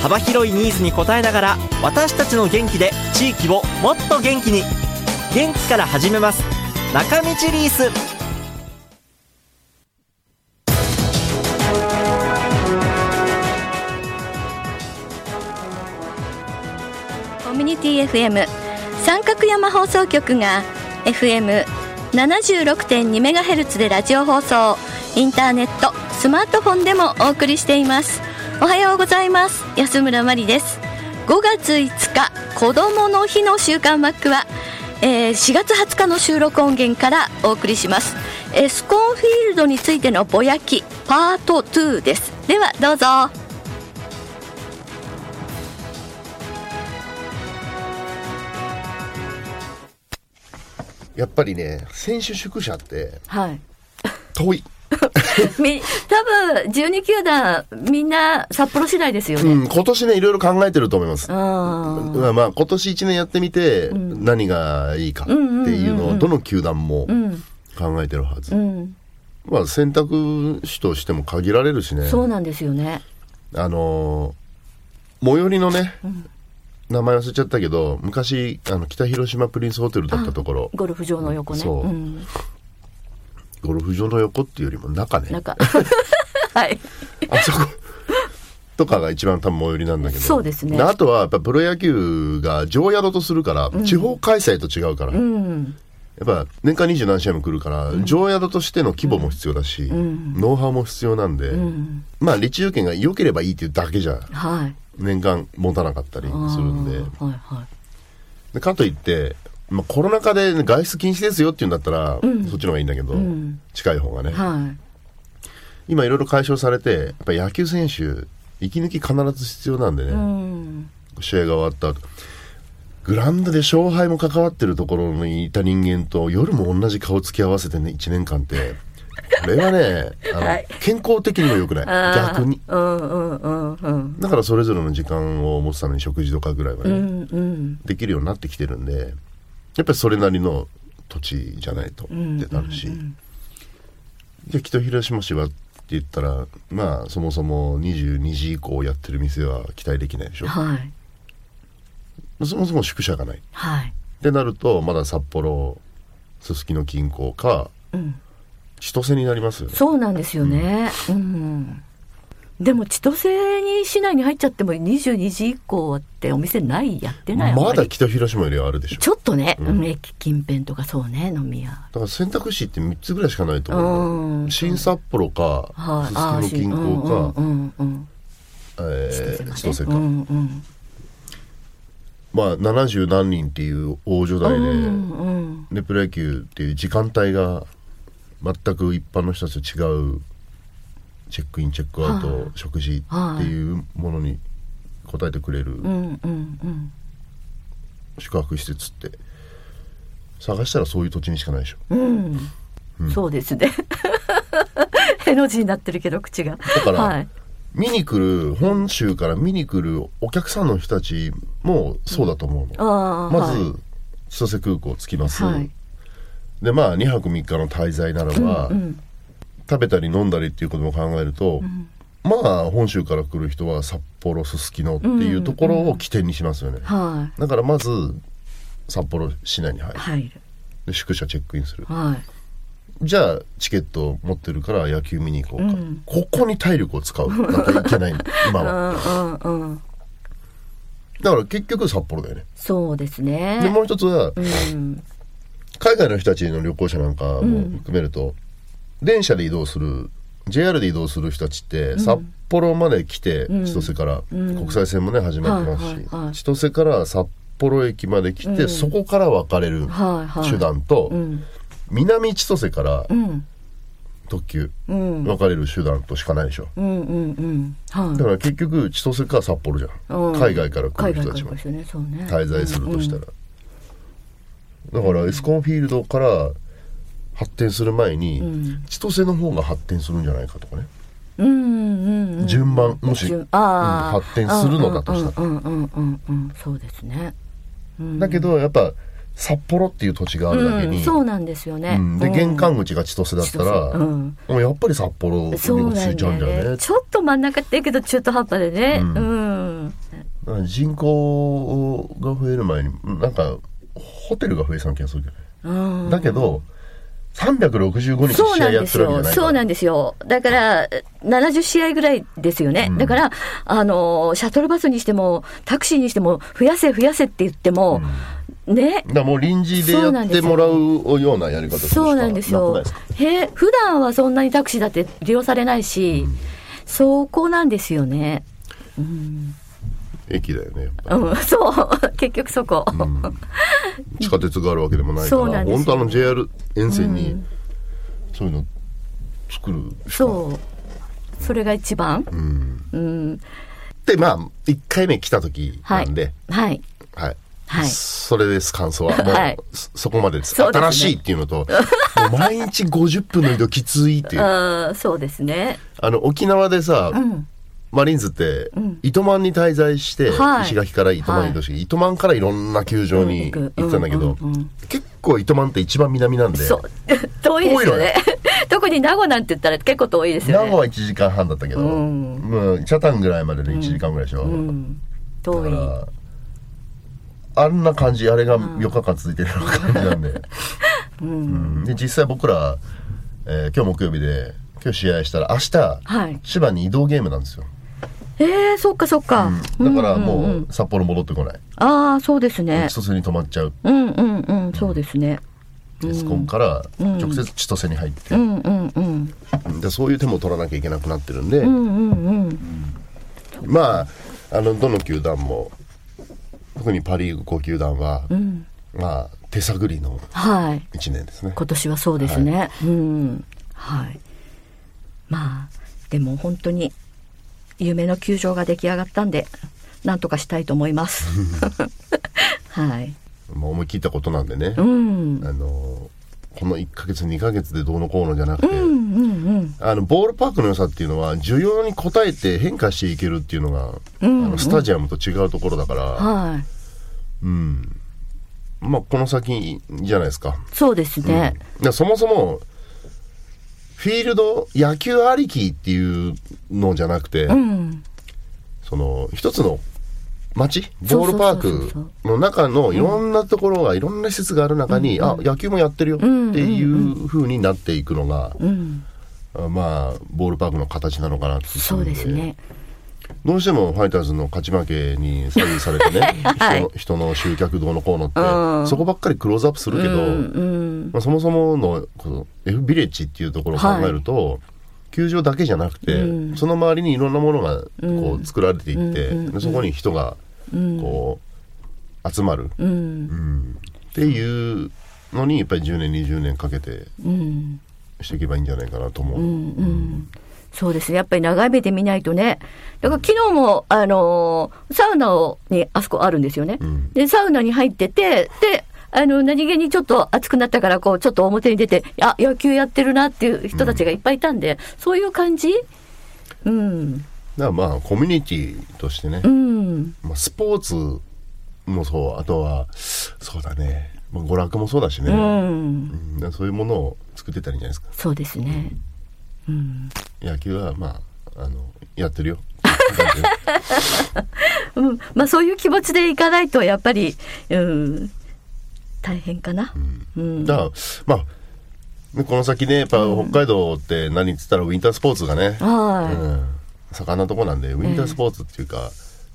幅広いニーズに応えながら私たちの元気で地域をもっと元気に。元気から始めます。中道リース。コミュニティ FM 三角山放送局が FM76.2MHz でラジオ放送。インターネットスマートフォンでもお送りしています。おはようございます。安村麻里です。5月5日子どもの日の週刊マックは、えー4月20日の収録音源からお送りします。エスコンフィールドについてのぼやきパート2です。ではどうぞ。やっぱりね、選手宿舎ってはい。遠い。み多分12球団みんな札幌市内ですよね、うん、今年ね、いろいろ考えてると思います。あまあまあ、今年1年やってみて、何がいいかっていうのを、どの球団も考えてるはず。うん。まあ、選択肢としても限られるしね。そうなんですよね。あのー最寄りのね、名前忘れちゃったけど、昔、あの、北広島プリンスホテルだったところ、ゴルフ場の横ね。そう。うん、ゴルフ場の横っていうよりも中ね。なん、か はい。あそこ、とかが一番多分最寄りなんだけど。そうですね。あとは、やっぱプロ野球が上宿とするから、地方開催と違うから、うん。やっぱ年間二十何試合も来るから、上宿としての規模も必要だし、ノウハウも必要なんで、まあ、立中券が良ければいいっていうだけじゃ、はい。年間持たなかったりするんで。はいはい。でかといって、まあ、コロナ禍で外出禁止ですよっていうんだったら、そっちの方がいいんだけど、近い方がね、はい。今いろいろ解消されてやっぱ野球選手息抜き必ず必要なんでね、うん。試合が終わった後。グラウンドで勝敗も関わってるところにいた人間と夜も同じ顔つき合わせてね1年間って。これはね あの、はい。健康的にも良くない。逆に。うんうんうんうん。だからそれぞれの時間を持つために食事とかぐらいはね、うんうん。できるようになってきてるんでやっぱりそれなりの土地じゃないとってなるし、で北広島市はって言ったらまあそもそも22時以降やってる店は期待できないでしょ。はい。そもそも宿舎がない。っはい。てなるとまだ札幌すすきの近郊か、千歳になりますよね。そうなんですよね。うんでも千歳に市内に入っちゃっても22時以降ってお店ないやってないまだ北広島よりはあるでしょ。ちょっとね、うん。駅近辺とかそうね飲み屋。だから選択肢って3つぐらいしかないと思う新札幌かはい。すすきの近郊か、うんうんうん。えー千歳か、うんうん。まあ70何人っていう大所帯で、うんうん。でプロ野球っていう時間帯が全く一般の人たちと違うチェックインチェックアウト、はい。食事っていうものに応えてくれるうんうんうん。宿泊施設って。探したらそういう土地にしかないでしょ。うん、そうですね。への字になってるけど口が。だからはい、見に来る本州から見に来るお客さんの人たちもそうだと思うの、ああ、まず、はい千歳空港着きます、はい。でまあ2泊3日の滞在ならば、うん食べたり飲んだりっていうことも考えると、まあ本州から来る人は札幌すすきのっていうところを起点にしますよね、はだからまず札幌市内に入い、る、入る。で宿舎チェックインする。はい。じゃあチケット持ってるから野球見に行こうか、うん。ここに体力を使う。なんかいけない。今うはんうんうん。だから結局札幌だよね。そうですね。でもう一つはうん。海外の人たちの旅行者なんかも含めると、電車で移動する JR で移動する人たちって札幌まで来て、千歳から、国際線もね始まってますし、千歳から札幌駅まで来て、そこから分かれる。手段と、うん。南千歳からうん。特急うん。分かれる手段としかないでしょ、うんうんうん。はい。だから結局千歳か札幌じゃん、うん。海外から来る人たちも。滞在するとしたら、だからエスコンフィールドから発展する前に、ん。千歳の方が発展するんじゃないかとかね、うんうんうん。順番もし、順うん発展するのだとしたら、うんうんうんうんうん。そうですね。うん。だけどやっぱ札幌っていう土地があるだけに、うんそうなんですよね、うん。でうん。玄関口が千歳だったら、うん。もうやっぱり札幌に落ち着いちゃうんだよね。ちょっと真ん中って言うけど中途半端でね。うん。うん、人口が増える前になんかホテルが増えそうな気がするけどね、うん。だけど365日試合やっなんですよ。てるわけじゃそうなんですよ。だから、70試合ぐらいですよね。うんだから、あの、シャトルバスにしても、タクシーにしても、増やせ増やせって言っても、ね。だからもう臨時でやってもらうようなやり方そうなんですよ。へ普段はそんなにタクシーだって利用されないし、そこなんですよね。駅だよねやっぱうん、そう。結局そこ。り、地下鉄があるわけでもないから本当あの JR 沿線にそういうの作るそう。それが一番。うんうん。でまあ1回目来た時なんで、はい。はい。はいそれです、感想は。もう、はいそそこまでです。ね新しいっていうのと、毎日50分の移動きついっていう。そうですね。あの、沖縄でさ、うん。マリーンズってん、糸満に滞在して、はい石垣から糸満に移動して、糸満からいろんな球場に行ってたんだけど結構糸満って一番南なんで、そう。遠いですよね。特に名護なんて言ったら結構遠いですよね。名護は1時間半だったけど、うんもう、北谷ぐらいまでで1時間ぐらいでしょ。遠い。からあんな感じ、あれが4日間続いてるような感じなんで。うんで、実際僕ら、えー今日木曜日で、今日試合したら、明日、はい千葉に移動ゲームなんですよ。えー、そっかそっか。だからうんうんうんもう、札幌戻ってこない。ああ、そうですね千。歳に泊まっちゃう。うんうんうん、そうですね。エスコンから直接千歳に入って、うんうんうん。でそういう手も取らなきゃいけなくなってるんで、うんうんうん。まああのどの球団も特にパ・リーグ5球団は、んまあ手探りのはい。1年ですね。今年はそうですね。うん。はい。まあ、でも本当に夢の球場が出来上がったんで、なんとかしたいと思います。はい。まあ、思い切ったことなんでね、うん。あのこの1ヶ月2ヶ月でどうのこうのじゃなくて、うんうんうん。あのボールパークの良さっていうのは需要に応えて変化していけるっていうのが、うんあのスタジアムと違うところだから、はい。うんまあこの先じゃないですか。そうですね。でそもそもフィールド野球ありきっていうのじゃなくて、うん。その一つの街？ボールパークの中のいろんなところが、いろんな施設がある中に、あ野球もやってるよっていう風になっていくのが、うん。あまあボールパークの形なのかなってそうですね。どうしてもファイターズの勝ち負けに左右されてね、はい人の集客どうのこうのって、うんそこばっかりクローズアップするけど、うん。まあ、そもそものこの F ビレッジっていうところを考えると、球場だけじゃなくて、うんその周りにいろんなものがこうんう作られていって、うんでそこに人がうん。こう集まる、うん。うんっていうのにやっぱり10年20年かけてうん。していけばいいんじゃないかなと思う。うんうんそうですね。やっぱり長い目で見ないとね。だから昨日も、あのーサウナをにあそこあるんですよね。んで、サウナに入ってて、で、あの、何気にちょっと暑くなったから、こう、ちょっと表に出て、あ、野球やってるなっていう人たちがいっぱいいたんで、そういう感じ？うん。だからまあコミュニティとしてね、うん。まあ、スポーツもそうあとはそうだね、まあ、娯楽もそうだしね、うん。そういうものを作ってったらいいんじゃないですかそうですね。うん。野球はまああのやってるよ うん。まあ、そういう気持ちでいかないと、やっぱり、うん。大変かな。うん。だからまあねこの先ねやっぱ北海道って何っつったらウィンタースポーツがね、はうん、盛んなとこなんでウィンタースポーツっていうか、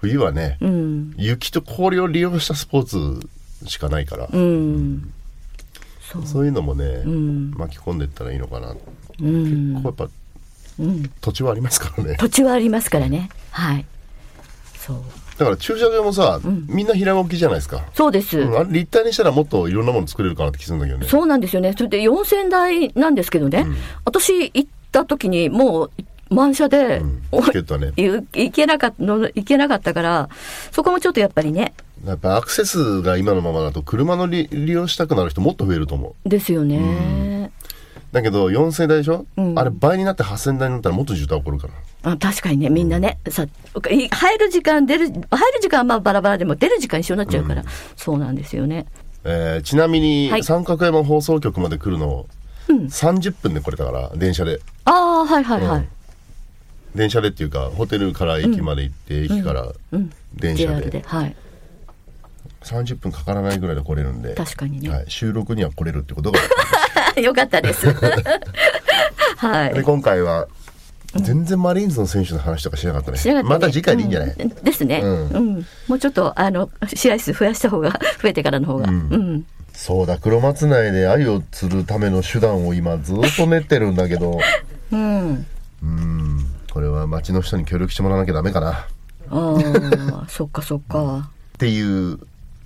冬はね、い。うん。雪と氷を利用したスポーツしかないから、うん。そう。いうのもね、うん。巻き込んでいったらいいのかな、うん。こうやっぱうん。土地はありますからね土地はありますからね。はい。そう。だから駐車場もさ、んみんな平置きじゃないですか。そうです。うん立体にしたらもっといろんなもの作れるかなって気するんだけどね。そうなんですよね。それで4000台なんですけどね、私行った時にもう満車で、うんおチケットはね。い 行けなかったの、行けなかったから、そこもちょっとやっぱりね、やっぱアクセスが今のままだと車の利利用したくなる人もっと増えると思う。ですよね。だけど4000台でしょ、うん。あれ倍になって8000台になったらもっと渋滞起こるから。あ確かにね、みんなね、さい入る時間、出る、入る時間はまあバラバラでも、出る時間一緒になっちゃうから、そうなんですよね。えーちなみにはい。三角山放送局まで来るのうん。30分で来れたから電車で。ああ、はいはいはい。うん。電車でっていうかホテルから駅まで行って、駅からうん、電車で、はい。30分かからないぐらいで来れるんで確かにね。はい、収録には来れるってことが よかったです。はい。で今回は全然マリーンズの選手の話とかしなかったね。たね。また次回でいいんじゃない、うん。ですね、ううん。んもうちょっとあの試合数増やした方が 増えてからの方が、うん。そうだ黒松内で鮎を釣るための手段を今ずっと練ってるんだけど。うん、うん。これは町の人に協力してもらわなきゃダメかな。ああそっかそっか。っていう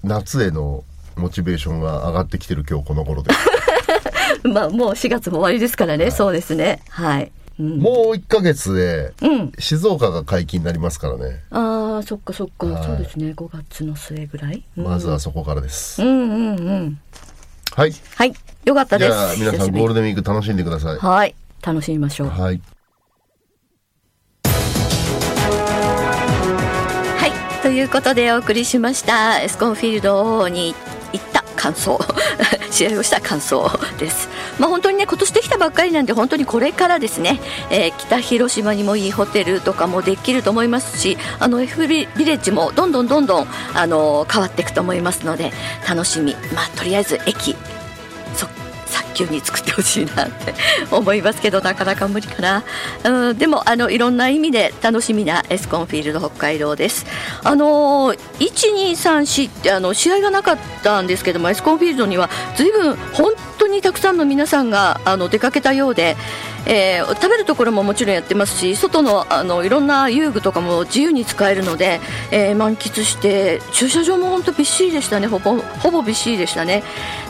夏へのモチベーションが上がってきてる今日この頃で。まあもう4月も終わりですからね、そうですね。はい、うん、もう1ヶ月でうん。静岡が解禁になりますからね、ああそっかそっか、はい。そうですね。5月の末ぐらい、うん、まずはそこからです、うんうんうん。はい。はい。よかったです。じゃあ皆さんゴールデンウィーク楽しんでください。はい。楽しみましょう。はいい。うことでお送りしました、エスコンフィールドに行った感想、試合をした感想です。まあ本当にね、今年できたばっかりなんで、本当にこれからですね、えー北広島にもいいホテルとかもできると思いますし、あの F ビレッジもどんどんどんどん、あの変わっていくと思いますので、楽しみ。まあとりあえず駅、早急に作ってほしいなって思いますけどなかなか無理かな、うん、でもあのいろんな意味で楽しみなエスコンフィールド北海道ですあの1234ってあの試合がなかったんですけどもエスコンフィールドには随分本当にたくさんの皆さんがあの出かけたようでえー食べるところももちろんやってますし外のあのいろんな遊具とかも自由に使えるので、えー満喫して駐車場も本当びっしりでしたね。ほぼほぼびっしりでしたね。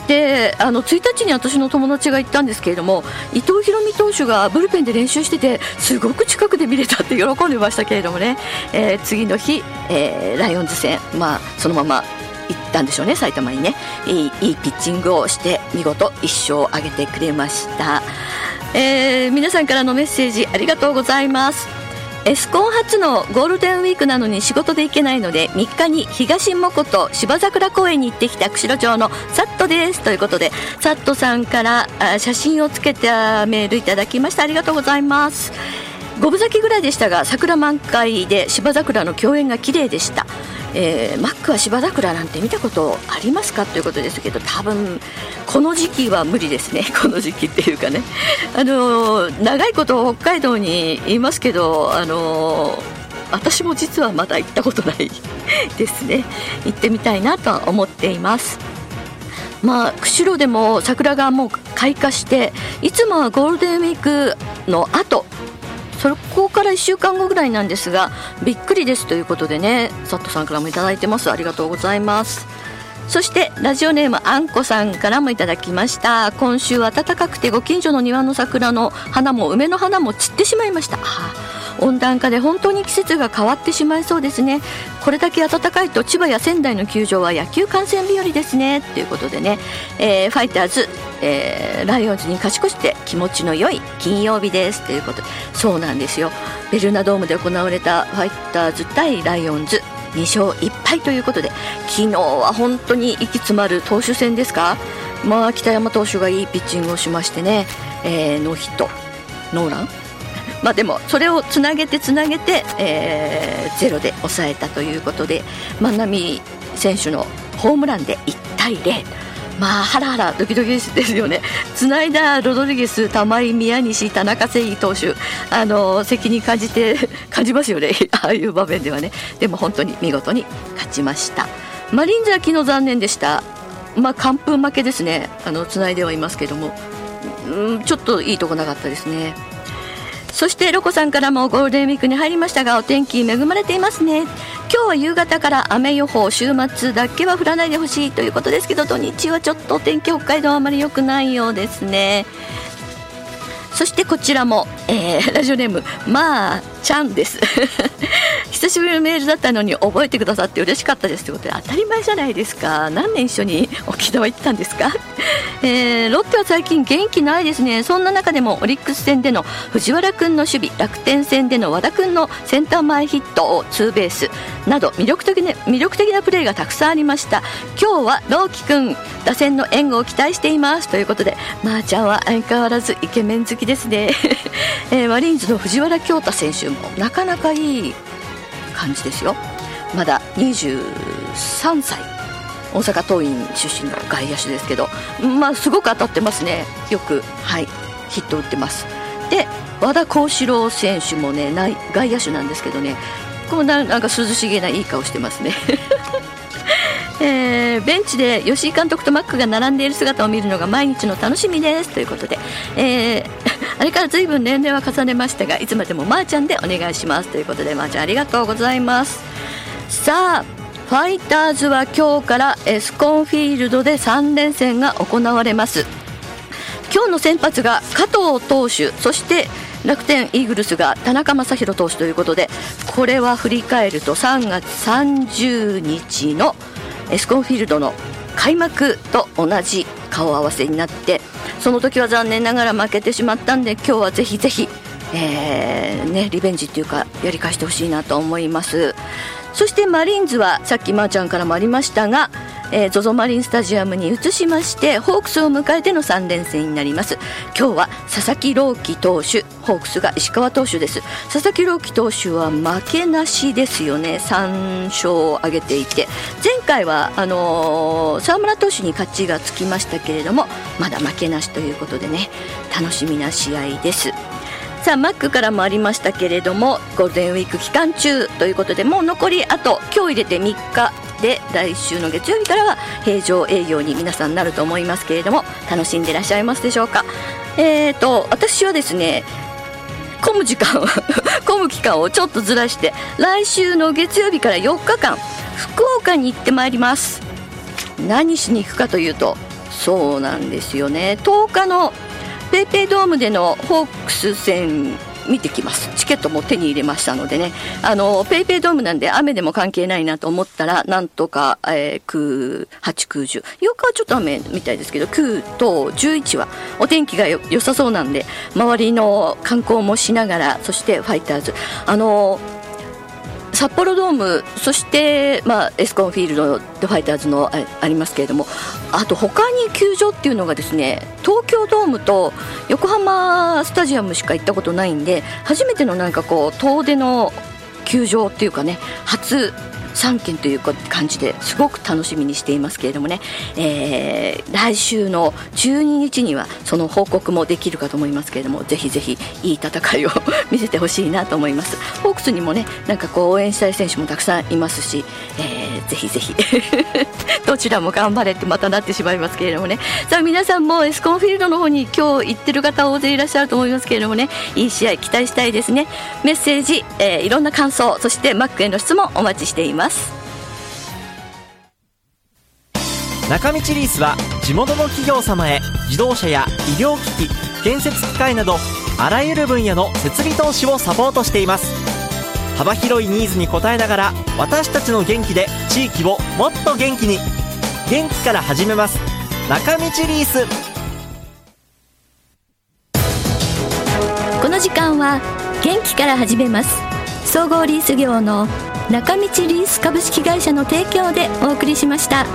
であの1日に私の友達が行ったんですけれども伊藤大海投手がブルペンで練習しててすごく近くで見れたって喜んでましたけれどもね、えー次の日、えーライオンズ戦、まあ、そのまま行ったんでしょうね埼玉にね。いいいいピッチングをして見事1勝を挙げてくれました、えー皆さんからのメッセージありがとうございます。エスコン初のゴールデンウィークなのに仕事で行けないので3日に東もこと芝桜公園に行ってきた釧路町のサットです。ということでサットさんからあ写真をつけたメールいただきました。ありがとうございます。五分咲きぐらいでしたが桜満開で芝桜の共演が綺麗でした、えーマックは芝桜なんて見たことありますかということですけど多分この時期は無理ですね。この時期っていうかね。あのー長いこと北海道にいますけどあのー私も実はまだ行ったことないですね。行ってみたいなとは思っています。まあ、釧路でも桜がもう開花していつもはゴールデンウィークの後そこから1週間後ぐらいなんですがびっくりですということでね佐藤さんからもいただいてます。ありがとうございます。そしてラジオネームあんこさんからもいただきました。今週暖かくてご近所の庭の桜の花も梅の花も散ってしまいました。あー。温暖化で本当に季節が変わってしまいそうですね。これだけ暖かいと千葉や仙台の球場は野球観戦日和ですね。ということでね、えーファイターズ、えーライオンズに勝ち越して気持ちの良い金曜日です。ということで。そうなんですよ。ベルナドームで行われたファイターズ対ライオンズ。2勝1敗ということで。昨日は本当に息詰まる投手戦ですか、まあ、北山投手がいいピッチングをしましてね、えーノーヒット。ノーラン？まあでもそれをつなげてつなげて、えーゼロで抑えたということで万波選手のホームランで1対0まあハラハラドキドキですよね。つないだロドリゲス玉井宮西田中誠意投手。あの責任感じて感じますよね。ああいう場面ではね。でも本当に見事に勝ちました。マリーンズは昨日残念でした。まあ完封負けですね。あのつないではいますけども。うんちょっといいとこなかったですね。そしてロコさんからもゴールデンウィークに入りましたがお天気恵まれていますね。今日は夕方から雨予報週末だけは降らないでほしいということですけど土日はちょっとお天気北海道はあまり良くないようですね。そしてこちらも、えー、ラジオネームまあちゃんです。久しぶりのメールだったのに覚えてくださって嬉しかったですということで当たり前じゃないですか。何年一緒に沖縄行ってたんですか、えー、ロッテは最近元気ないですね。そんな中でもオリックス戦での藤原君の守備楽天戦での和田君のセンター前ヒットをツーベース。など魅力的な魅力的なプレーがたくさんありました。今日は朗希君打線の援護を期待しています。ということでまー、あ、ちゃんは相変わらずイケメン好きですね、えー、マリーンズの藤原恭太選手もなかなかいい感じですよ。まだ23歳。大阪桐蔭出身の外野手ですけどまあすごく当たってますね。よくはいヒット打ってます。で和田幸四郎選手もね外野手なんですけどね。こうなんか涼しげないい顔してますね。えー、ベンチで吉井監督とマックが並んでいる姿を見るのが毎日の楽しみです。ということで、えー、あれからずいぶん年齢は重ねましたがいつまでもまーちゃんでお願いします。ということでまーちゃんありがとうございます。さあファイターズは今日からエスコンフィールドで3連戦が行われます。今日の先発が加藤投手そして楽天イーグルスが田中将大投手ということでこれは振り返ると3月30日のエスコンフィールドの開幕と同じ顔合わせになってその時は残念ながら負けてしまったんで今日はぜひぜひ、えーね、リベンジっていうかやり返してほしいなと思います。そしてマリーンズはさっきまーちゃんからもありましたがえー、ZOZO マリンスタジアムに移しましてホークスを迎えての3連戦になります。今日は佐々木朗希投手ホークスが石川投手です。佐々木朗希投手は負けなしですよね。3勝を挙げていて。前回はあのー、沢村投手に勝ちがつきましたけれどもまだ負けなしということでね。楽しみな試合です。さあマックからもありましたけれどもゴールデンウィーク期間中ということでもう残りあと今日入れて3日で来週の月曜日からは平常営業に皆さんなると思いますけれども楽しんでいらっしゃいますでしょうか？えーと私はですね混む時間を 混む期間をちょっとずらして来週の月曜日から4日間福岡に行ってまいります。何しに行くかというとそうなんですよね。10日の PayPay ドームでのホークス戦見てきます。チケットも手に入れましたのでね。あのペイペイドームなんで雨でも関係ないなと思ったらなんとか、えー、9、8、9、10 8日はちょっと雨みたいですけど9と11はお天気が良さそうなんで周りの観光もしながらそしてファイターズ。あの札幌ドームそして、まあ、エスコンフィールドファイターズのありますけれどもあと他に球場っていうのがですね東京ドームと横浜スタジアムしか行ったことないんで初めてのなんかこう遠出の球場っていうかね初3件という感じですごく楽しみにしていますけれどもね、えー、来週の12日にはその報告もできるかと思いますけれどもぜひぜひいい戦いを見せてほしいなと思います。ホークスにもねなんかこう応援したい選手もたくさんいますし、えー、ぜひぜひ。どちらも頑張れってまたなってしまいますけれどもね。さあ皆さんもエスコンフィールドの方に今日行ってる方大勢いらっしゃると思いますけれどもね。いい試合期待したいですね。メッセージ、えー、いろんな感想そしてマックへの質問お待ちしています。ます。中道リースは地元の企業様へ自動車や医療機器建設機械などあらゆる分野の設備投資をサポートしています。幅広いニーズに応えながら私たちの元気で地域をもっと元気に。元気から始めます。中道リース。この時間は元気から始めます。総合リース業の中道リース株式会社の提供でお送りしました。